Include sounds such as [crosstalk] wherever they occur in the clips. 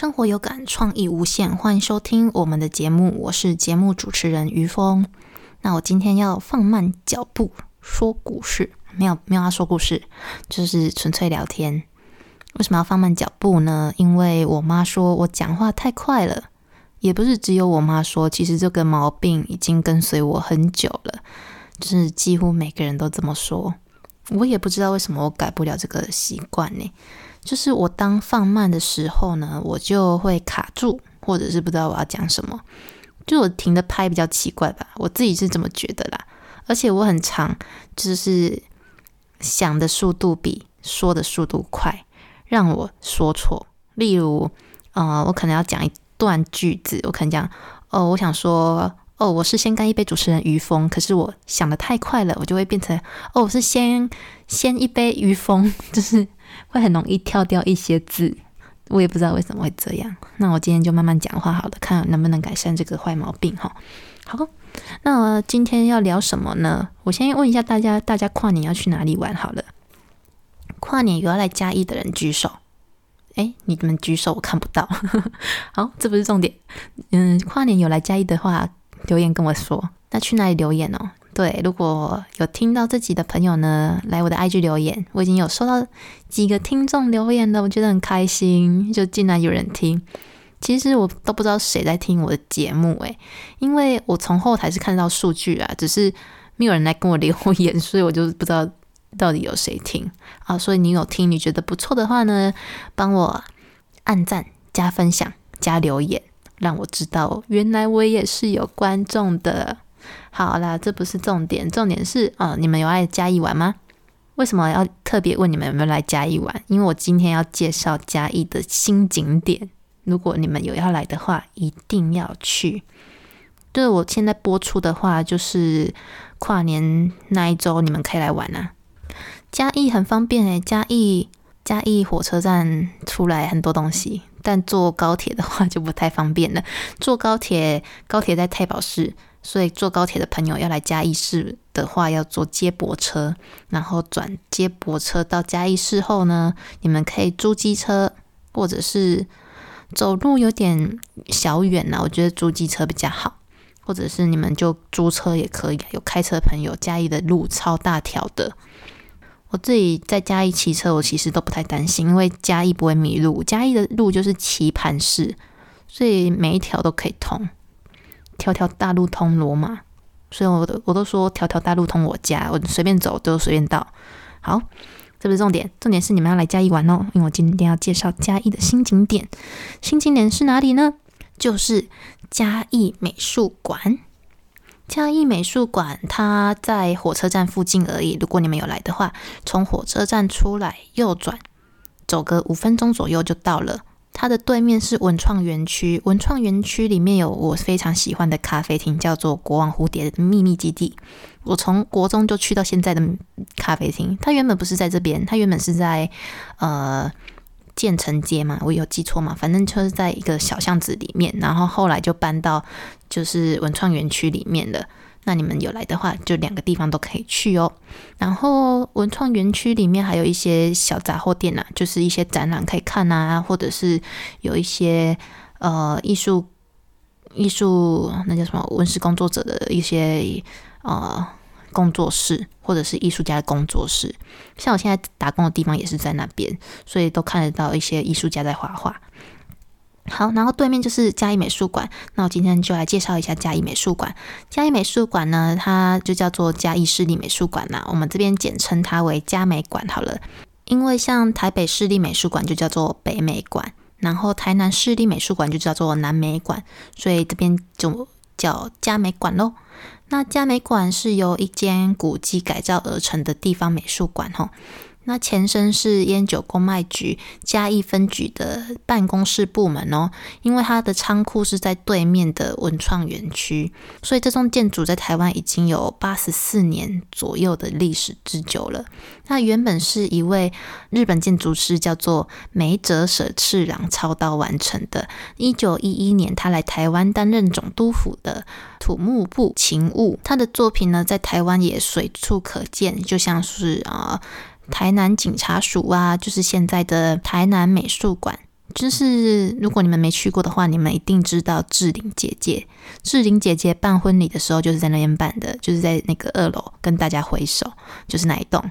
生活有感，创意无限，欢迎收听我们的节目。我是节目主持人于峰。那我今天要放慢脚步说故事，没有没有要说故事，就是纯粹聊天。为什么要放慢脚步呢？因为我妈说我讲话太快了，也不是只有我妈说，其实这个毛病已经跟随我很久了，就是几乎每个人都这么说。我也不知道为什么我改不了这个习惯呢。就是我当放慢的时候呢，我就会卡住，或者是不知道我要讲什么，就我停的拍比较奇怪吧，我自己是这么觉得啦。而且我很长，就是想的速度比说的速度快，让我说错。例如，呃，我可能要讲一段句子，我可能讲，哦，我想说，哦，我是先干一杯主持人于峰，可是我想的太快了，我就会变成，哦，我是先先一杯于峰，[laughs] 就是。会很容易跳掉一些字，我也不知道为什么会这样。那我今天就慢慢讲话好了，看能不能改善这个坏毛病哈。好，那今天要聊什么呢？我先问一下大家，大家跨年要去哪里玩？好了，跨年有要来嘉义的人举手。哎，你们举手，我看不到。[laughs] 好，这不是重点。嗯，跨年有来嘉义的话，留言跟我说。那去哪里留言哦？对，如果有听到这集的朋友呢，来我的 IG 留言，我已经有收到几个听众留言了，我觉得很开心，就竟然有人听。其实我都不知道谁在听我的节目，诶，因为我从后台是看到数据啊，只是没有人来跟我留言，[laughs] 所以我就不知道到底有谁听啊。所以你有听，你觉得不错的话呢，帮我按赞、加分享、加留言，让我知道原来我也是有观众的。好啦，这不是重点，重点是啊，你们有爱嘉义玩吗？为什么要特别问你们有没有来嘉义玩？因为我今天要介绍嘉义的新景点，如果你们有要来的话，一定要去。对我现在播出的话，就是跨年那一周，你们可以来玩啊。嘉义很方便诶，嘉义嘉义火车站出来很多东西，但坐高铁的话就不太方便了。坐高铁，高铁在太保市。所以坐高铁的朋友要来嘉义市的话，要坐接驳车，然后转接驳车到嘉义市后呢，你们可以租机车，或者是走路有点小远呢，我觉得租机车比较好，或者是你们就租车也可以。有开车朋友，嘉义的路超大条的，我自己在嘉义骑车，我其实都不太担心，因为嘉义不会迷路，嘉义的路就是棋盘式，所以每一条都可以通。条条大路通罗马，所以我都我都说条条大路通我家，我随便走都随便到。好，这不是重点，重点是你们要来嘉义玩哦，因为我今天要介绍嘉义的新景点。新景点是哪里呢？就是嘉义美术馆。嘉义美术馆它在火车站附近而已。如果你们有来的话，从火车站出来右转，走个五分钟左右就到了。它的对面是文创园区，文创园区里面有我非常喜欢的咖啡厅，叫做国王蝴蝶的秘密基地。我从国中就去到现在的咖啡厅，它原本不是在这边，它原本是在呃建成街嘛，我有记错嘛？反正就是在一个小巷子里面，然后后来就搬到就是文创园区里面了。那你们有来的话，就两个地方都可以去哦。然后文创园区里面还有一些小杂货店呐，就是一些展览可以看啊，或者是有一些呃艺术艺术那叫什么文史工作者的一些呃工作室，或者是艺术家的工作室。像我现在打工的地方也是在那边，所以都看得到一些艺术家在画画。好，然后对面就是嘉义美术馆。那我今天就来介绍一下嘉义美术馆。嘉义美术馆呢，它就叫做嘉义市立美术馆啦。我们这边简称它为嘉美馆好了。因为像台北市立美术馆就叫做北美馆，然后台南市立美术馆就叫做南美馆，所以这边就叫嘉美馆喽。那嘉美馆是由一间古迹改造而成的地方美术馆吼。那前身是烟酒公卖局嘉义分局的办公室部门哦，因为它的仓库是在对面的文创园区，所以这栋建筑在台湾已经有八十四年左右的历史之久了。那原本是一位日本建筑师叫做梅泽舍次郎操刀完成的。一九一一年，他来台湾担任总督府的土木部勤务，他的作品呢在台湾也随处可见，就像是啊。台南警察署啊，就是现在的台南美术馆，就是如果你们没去过的话，你们一定知道志玲姐姐。志玲姐姐办婚礼的时候就是在那边办的，就是在那个二楼跟大家挥手，就是那一栋。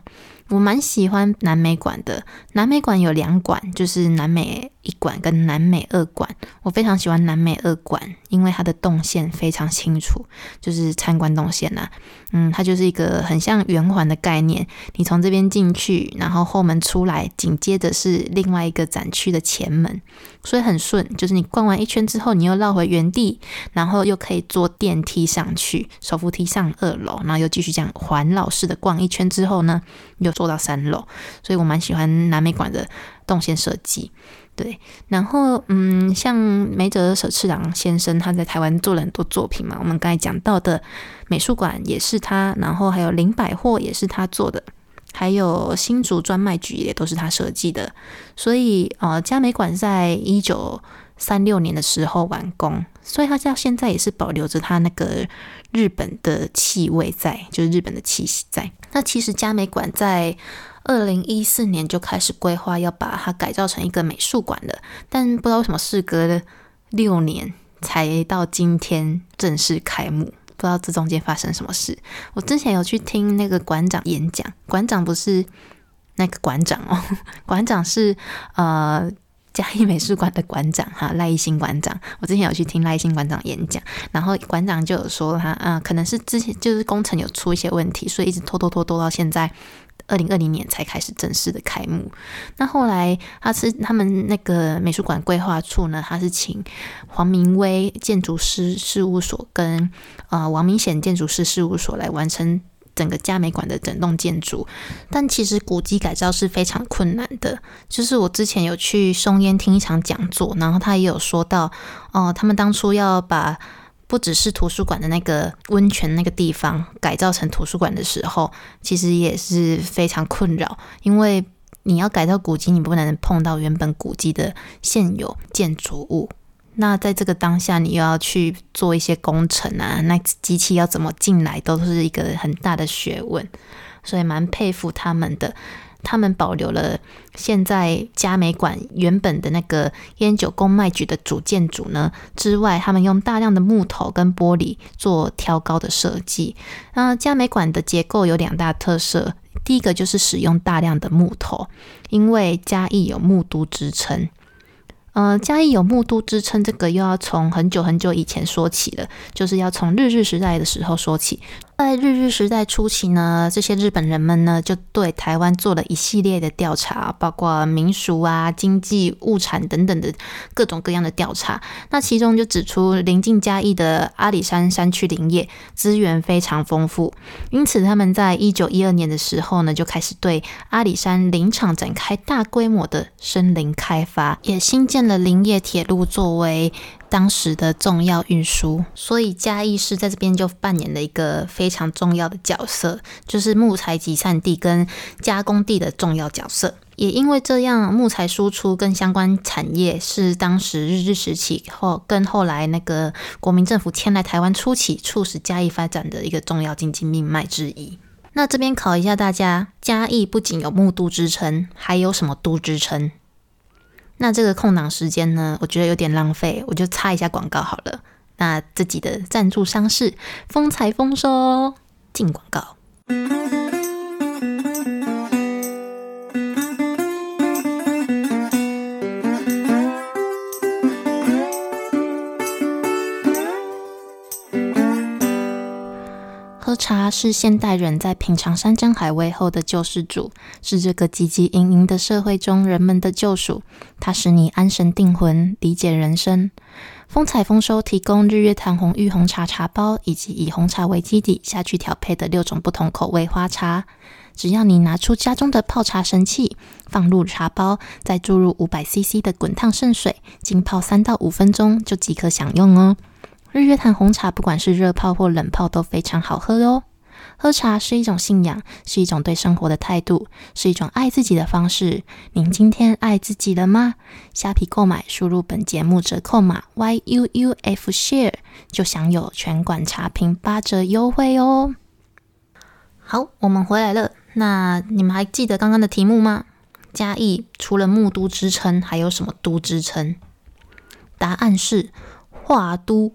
我蛮喜欢南美馆的，南美馆有两馆，就是南美一馆跟南美二馆。我非常喜欢南美二馆，因为它的动线非常清楚，就是参观动线呐。嗯，它就是一个很像圆环的概念，你从这边进去，然后后门出来，紧接着是另外一个展区的前门，所以很顺。就是你逛完一圈之后，你又绕回原地，然后又可以坐电梯上去，手扶梯上二楼，然后又继续这样环绕式的逛一圈之后呢，又。坐到三楼，所以我蛮喜欢南美馆的动线设计。对，然后嗯，像梅泽舍次郎先生，他在台湾做了很多作品嘛。我们刚才讲到的美术馆也是他，然后还有林百货也是他做的，还有新竹专卖局也都是他设计的。所以呃，嘉美馆在一九三六年的时候完工，所以他到现在也是保留着他那个日本的气味在，就是日本的气息在。那其实嘉美馆在二零一四年就开始规划要把它改造成一个美术馆了，但不知道为什么事隔了六年才到今天正式开幕，不知道这中间发生什么事。我之前有去听那个馆长演讲，馆长不是那个馆长哦，[laughs] 馆长是呃。嘉义美术馆的馆长哈赖一新馆长，我之前有去听赖一新馆长演讲，然后馆长就有说他啊，可能是之前就是工程有出一些问题，所以一直拖拖拖拖到现在二零二零年才开始正式的开幕。那后来他是他们那个美术馆规划处呢，他是请黄明威建筑师事务所跟呃王明显建筑师事务所来完成。整个嘉美馆的整栋建筑，但其实古迹改造是非常困难的。就是我之前有去松烟听一场讲座，然后他也有说到，哦，他们当初要把不只是图书馆的那个温泉那个地方改造成图书馆的时候，其实也是非常困扰，因为你要改造古迹，你不能碰到原本古迹的现有建筑物。那在这个当下，你又要去做一些工程啊，那机器要怎么进来，都是一个很大的学问，所以蛮佩服他们的。他们保留了现在嘉美馆原本的那个烟酒公卖局的主建筑呢之外，他们用大量的木头跟玻璃做挑高的设计。那嘉美馆的结构有两大特色，第一个就是使用大量的木头，因为嘉义有木都之称。呃，嘉义有木都之称，这个又要从很久很久以前说起了，就是要从日日时代的时候说起。在日日时代初期呢，这些日本人们呢就对台湾做了一系列的调查，包括民俗啊、经济、物产等等的各种各样的调查。那其中就指出，临近嘉义的阿里山山区林业资源非常丰富，因此他们在一九一二年的时候呢，就开始对阿里山林场展开大规模的森林开发，也新建了林业铁路作为。当时的重要运输，所以嘉义市在这边就扮演了一个非常重要的角色，就是木材集散地跟加工地的重要角色。也因为这样，木材输出跟相关产业是当时日治时期后跟后来那个国民政府迁来台湾初期，促使嘉义发展的一个重要经济命脉之一。那这边考一下大家，嘉义不仅有木都之称，还有什么都之称？那这个空档时间呢，我觉得有点浪费，我就插一下广告好了。那自己的赞助商是丰采丰收，进广告。茶是现代人在品尝山珍海味后的救世主，是这个汲汲营营的社会中人们的救赎。它使你安神定魂，理解人生。风采丰收提供日月潭红玉红茶茶包，以及以红茶为基底下去调配的六种不同口味花茶。只要你拿出家中的泡茶神器，放入茶包，再注入五百 CC 的滚烫圣水，浸泡三到五分钟，就即可享用哦。日月潭红茶，不管是热泡或冷泡都非常好喝哦。喝茶是一种信仰，是一种对生活的态度，是一种爱自己的方式。您今天爱自己了吗？虾皮购买，输入本节目折扣码 y u u f share，就享有全馆茶品八折优惠哦。好，我们回来了。那你们还记得刚刚的题目吗？嘉义除了木都之称，还有什么都之称？答案是画都。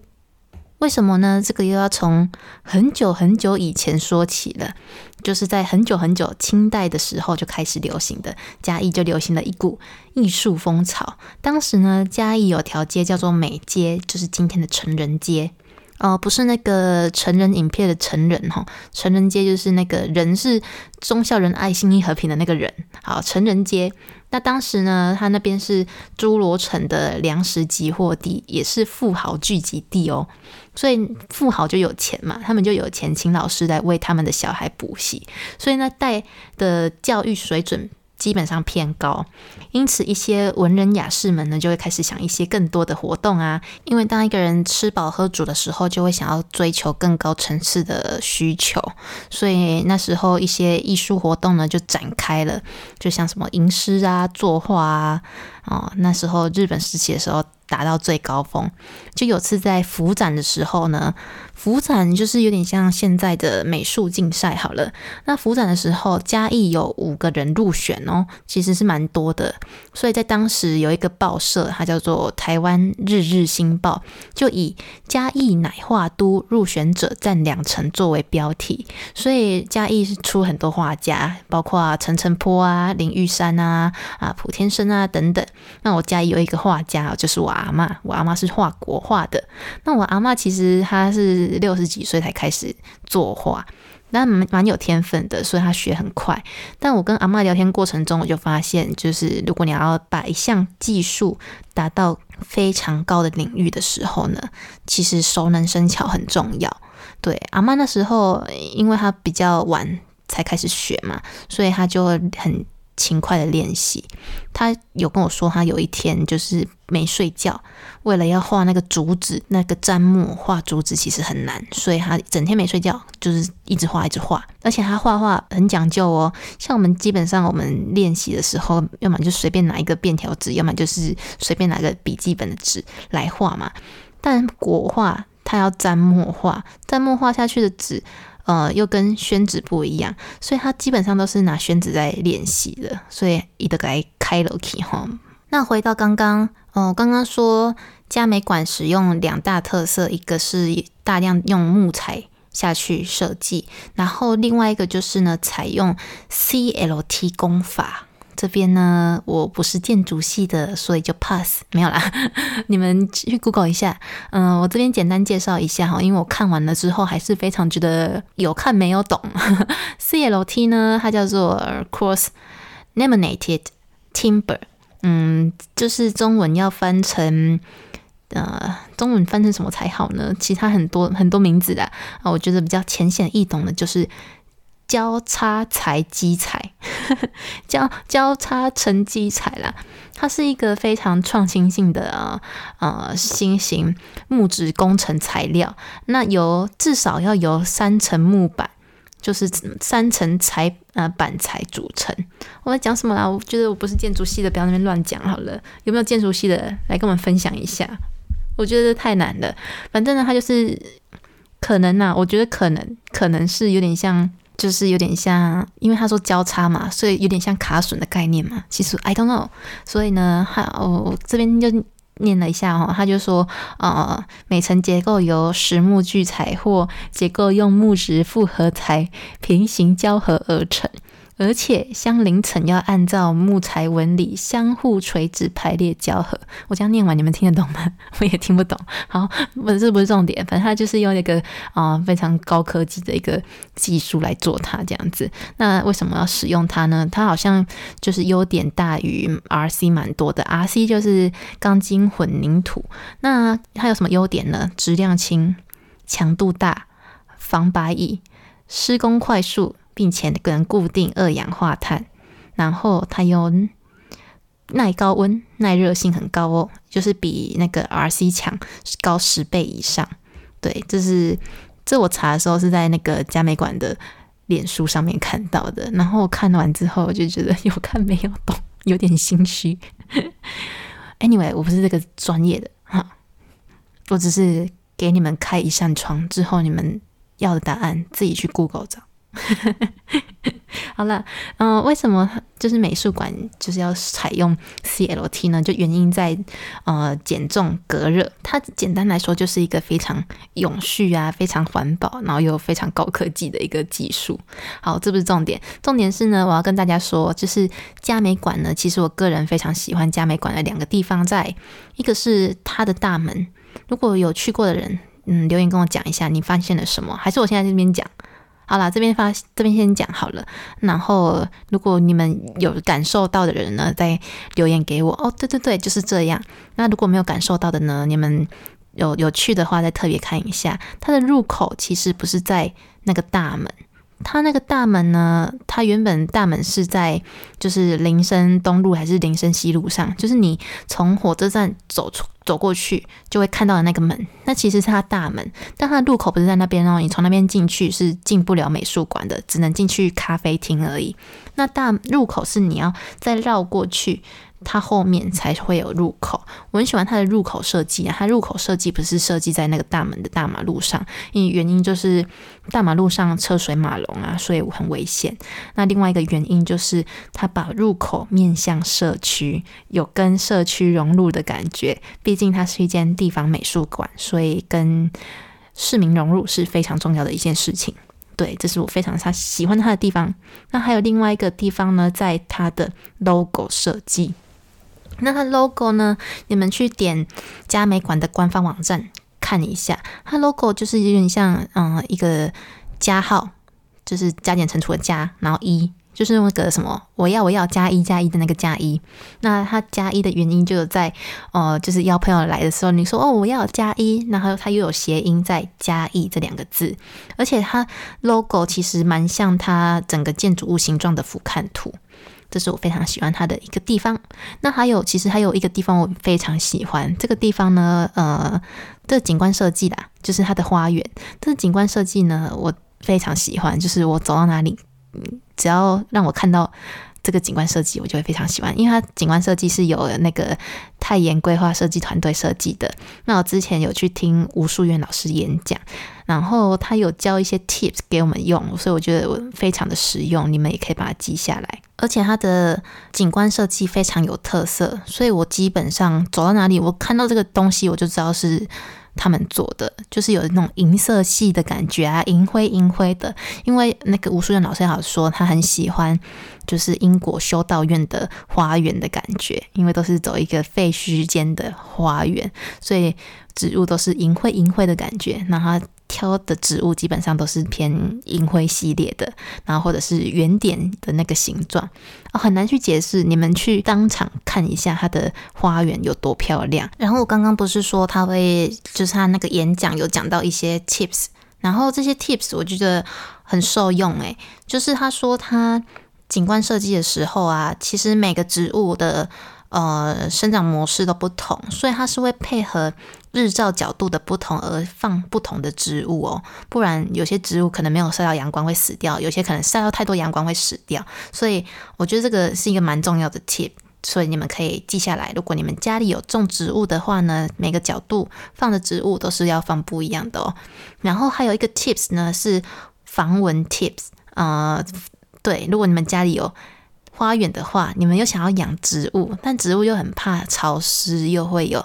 为什么呢？这个又要从很久很久以前说起了，就是在很久很久清代的时候就开始流行的嘉义就流行了一股艺术风潮。当时呢，嘉义有条街叫做美街，就是今天的成人街。哦，不是那个成人影片的成人哈，成人街就是那个人是忠孝仁爱心义和平的那个人。好，成人街。那当时呢，他那边是侏罗城的粮食集货地，也是富豪聚集地哦。所以富豪就有钱嘛，他们就有钱请老师来为他们的小孩补习，所以呢，带的教育水准。基本上偏高，因此一些文人雅士们呢，就会开始想一些更多的活动啊。因为当一个人吃饱喝足的时候，就会想要追求更高层次的需求，所以那时候一些艺术活动呢就展开了，就像什么吟诗啊、作画啊。哦，那时候日本时期的时候。达到最高峰，就有次在福展的时候呢，福展就是有点像现在的美术竞赛好了。那福展的时候，嘉义有五个人入选哦，其实是蛮多的。所以在当时有一个报社，它叫做台湾日日新报，就以嘉义奶画都入选者占两成作为标题。所以嘉义是出很多画家，包括陈澄波啊、林玉山啊、啊普天生啊等等。那我嘉义有一个画家，就是我。阿妈，我阿妈是画国画的。那我阿妈其实她是六十几岁才开始作画，但蛮蛮有天分的，所以她学很快。但我跟阿妈聊天过程中，我就发现，就是如果你要把一项技术达到非常高的领域的时候呢，其实熟能生巧很重要。对阿妈那时候，因为她比较晚才开始学嘛，所以她就很。勤快的练习，他有跟我说，他有一天就是没睡觉，为了要画那个竹子，那个粘木画竹子其实很难，所以他整天没睡觉，就是一直画一直画，而且他画画很讲究哦。像我们基本上我们练习的时候，要么就随便拿一个便条纸，要么就是随便拿个笔记本的纸来画嘛。但国画他要蘸墨画，蘸墨画下去的纸。呃，又跟宣纸不一样，所以它基本上都是拿宣纸在练习的，所以一得该开了 key 哈。那回到刚刚，哦，刚刚说嘉美馆使用两大特色，一个是大量用木材下去设计，然后另外一个就是呢，采用 CLT 工法。这边呢，我不是建筑系的，所以就 pass 没有啦。[laughs] 你们去 Google 一下，嗯，我这边简单介绍一下哈，因为我看完了之后还是非常觉得有看没有懂。[laughs] CLT 呢，它叫做 Cross Laminated Timber，嗯，就是中文要翻成，呃，中文翻成什么才好呢？其他很多很多名字的啊，我觉得比较浅显易懂的就是。交叉材基材，[laughs] 交交叉成基材啦，它是一个非常创新性的呃新型木质工程材料。那由至少要由三层木板，就是三层材呃板材组成。我在讲什么啦？我觉得我不是建筑系的，不要那边乱讲好了。有没有建筑系的来跟我们分享一下？我觉得太难了。反正呢，它就是可能呐，我觉得可能可能是有点像。就是有点像，因为他说交叉嘛，所以有点像卡榫的概念嘛。其实 I don't know，所以呢，哈，我这边就念了一下哈，他就说，呃，每层结构由实木聚材或结构用木质复合材平行交合而成。而且相邻层要按照木材纹理相互垂直排列交合。我这样念完，你们听得懂吗？[laughs] 我也听不懂。好，不，这不是重点，反正它就是用一个啊非常高科技的一个技术来做它这样子。那为什么要使用它呢？它好像就是优点大于 RC 蛮多的。RC 就是钢筋混凝土，那它有什么优点呢？质量轻，强度大，防白蚁，施工快速。并且能固定二氧化碳，然后它又耐高温、耐热性很高哦，就是比那个 RC 强高十倍以上。对，这是这我查的时候是在那个嘉美馆的脸书上面看到的。然后看完之后，我就觉得有看没有懂，[laughs] 有点心虚。[laughs] Anyway，我不是这个专业的哈，我只是给你们开一扇窗之后，你们要的答案自己去 Google 找。[laughs] 好了，嗯，为什么就是美术馆就是要采用 CLT 呢？就原因在呃减重隔热，它简单来说就是一个非常永续啊、非常环保，然后又非常高科技的一个技术。好，这不是重点，重点是呢，我要跟大家说，就是嘉美馆呢，其实我个人非常喜欢嘉美馆的两个地方，在一个是它的大门，如果有去过的人，嗯，留言跟我讲一下你发现了什么，还是我现在这边讲。好了，这边发这边先讲好了。然后，如果你们有感受到的人呢，再留言给我。哦，对对对，就是这样。那如果没有感受到的呢，你们有有去的话，再特别看一下。它的入口其实不是在那个大门。它那个大门呢？它原本大门是在就是林森东路还是林森西路上？就是你从火车站走出走过去就会看到的那个门，那其实是它大门，但它的入口不是在那边哦。你从那边进去是进不了美术馆的，只能进去咖啡厅而已。那大入口是你要再绕过去。它后面才会有入口，我很喜欢它的入口设计啊。它入口设计不是设计在那个大门的大马路上，因为原因就是大马路上车水马龙啊，所以很危险。那另外一个原因就是它把入口面向社区，有跟社区融入的感觉。毕毕竟它是一间地方美术馆，所以跟市民融入是非常重要的一件事情。对，这是我非常他喜欢他的地方。那还有另外一个地方呢，在它的 logo 设计。那它 logo 呢？你们去点佳美馆的官方网站看一下，它 logo 就是有点像嗯一个加号，就是加减乘除的加，然后一就是那个什么我要我要加一加一的那个加一。那它加一的原因就在呃就是邀朋友来的时候，你说哦我要加一，然后它又有谐音在加一这两个字，而且它 logo 其实蛮像它整个建筑物形状的俯瞰图。这是我非常喜欢它的一个地方。那还有，其实还有一个地方我非常喜欢。这个地方呢，呃，这景观设计啦，就是它的花园。这个景观设计呢，我非常喜欢。就是我走到哪里，只要让我看到这个景观设计，我就会非常喜欢。因为它景观设计是有那个泰妍规划设计团队设计的。那我之前有去听吴淑媛老师演讲。然后他有教一些 tips 给我们用，所以我觉得我非常的实用，你们也可以把它记下来。而且它的景观设计非常有特色，所以我基本上走到哪里，我看到这个东西，我就知道是他们做的，就是有那种银色系的感觉啊，银灰银灰的。因为那个吴淑燕老师也好说，他很喜欢就是英国修道院的花园的感觉，因为都是走一个废墟间的花园，所以植物都是银灰银灰的感觉。那它挑的植物基本上都是偏银灰系列的，然后或者是圆点的那个形状，哦，很难去解释。你们去当场看一下它的花园有多漂亮。然后我刚刚不是说他会，就是他那个演讲有讲到一些 tips，然后这些 tips 我觉得很受用诶，就是他说他景观设计的时候啊，其实每个植物的。呃，生长模式都不同，所以它是会配合日照角度的不同而放不同的植物哦。不然有些植物可能没有晒到阳光会死掉，有些可能晒到太多阳光会死掉。所以我觉得这个是一个蛮重要的 tip，所以你们可以记下来。如果你们家里有种植物的话呢，每个角度放的植物都是要放不一样的哦。然后还有一个 tips 呢是防蚊 tips，呃，对，如果你们家里有。花园的话，你们又想要养植物，但植物又很怕潮湿，又会有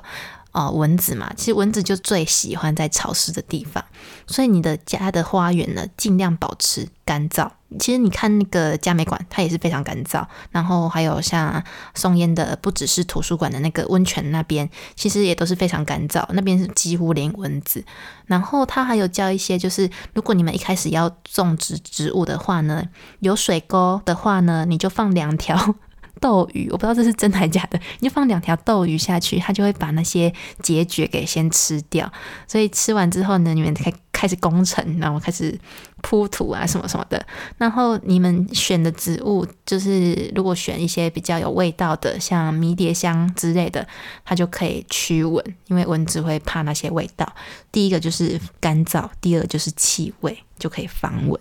哦蚊子嘛。其实蚊子就最喜欢在潮湿的地方，所以你的家的花园呢，尽量保持干燥。其实你看那个佳美馆，它也是非常干燥。然后还有像松烟的，不只是图书馆的那个温泉那边，其实也都是非常干燥。那边是几乎零蚊子。然后他还有教一些，就是如果你们一开始要种植植物的话呢，有水沟的话呢，你就放两条。斗鱼，我不知道这是真还假的，你就放两条斗鱼下去，它就会把那些结节给先吃掉。所以吃完之后呢，你们开开始工程，然后开始铺土啊什么什么的。然后你们选的植物，就是如果选一些比较有味道的，像迷迭香之类的，它就可以驱蚊，因为蚊子会怕那些味道。第一个就是干燥，第二就是气味，就可以防蚊。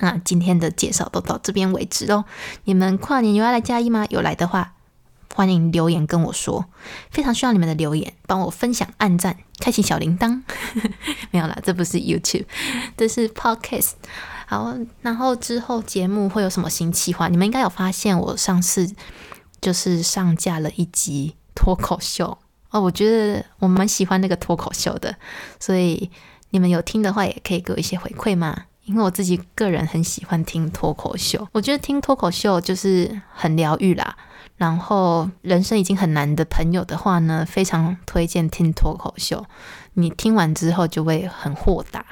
那今天的介绍都到这边为止喽。你们跨年有要来嘉义吗？有来的话，欢迎留言跟我说。非常需要你们的留言，帮我分享、按赞、开启小铃铛。[laughs] 没有啦，这不是 YouTube，这是 Podcast。好，然后之后节目会有什么新计划？你们应该有发现，我上次就是上架了一集脱口秀哦，我觉得我蛮喜欢那个脱口秀的，所以你们有听的话，也可以给我一些回馈嘛。因为我自己个人很喜欢听脱口秀，我觉得听脱口秀就是很疗愈啦。然后人生已经很难的朋友的话呢，非常推荐听脱口秀。你听完之后就会很豁达。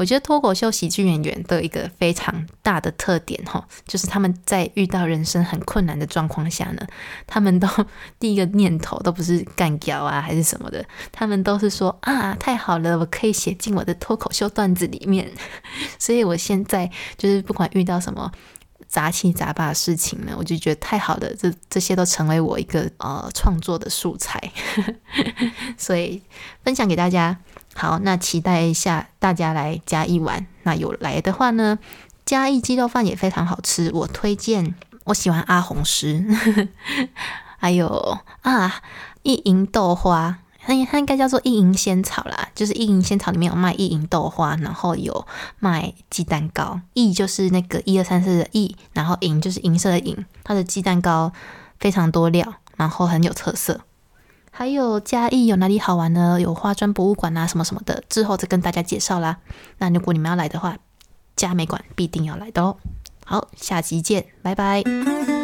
我觉得脱口秀喜剧演员都有一个非常大的特点哈，就是他们在遇到人生很困难的状况下呢，他们都 [laughs] 第一个念头都不是干掉啊还是什么的，他们都是说啊太好了，我可以写进我的脱口秀段子里面。[laughs] 所以我现在就是不管遇到什么。杂七杂八的事情呢，我就觉得太好了，这这些都成为我一个呃创作的素材，[laughs] 所以分享给大家。好，那期待一下大家来嘉义玩。那有来的话呢，嘉义鸡肉饭也非常好吃，我推荐。我喜欢阿红师，[laughs] 还有啊一银豆花。它它应该叫做意银仙草啦，就是意银仙草里面有卖意银豆花，然后有卖鸡蛋糕。意就是那个一二三四的意，然后银就是银色的银。它的鸡蛋糕非常多料，然后很有特色。还有嘉义有哪里好玩呢？有花砖博物馆啊，什么什么的，之后再跟大家介绍啦。那如果你们要来的话，嘉美馆必定要来的哦。好，下集见，拜拜。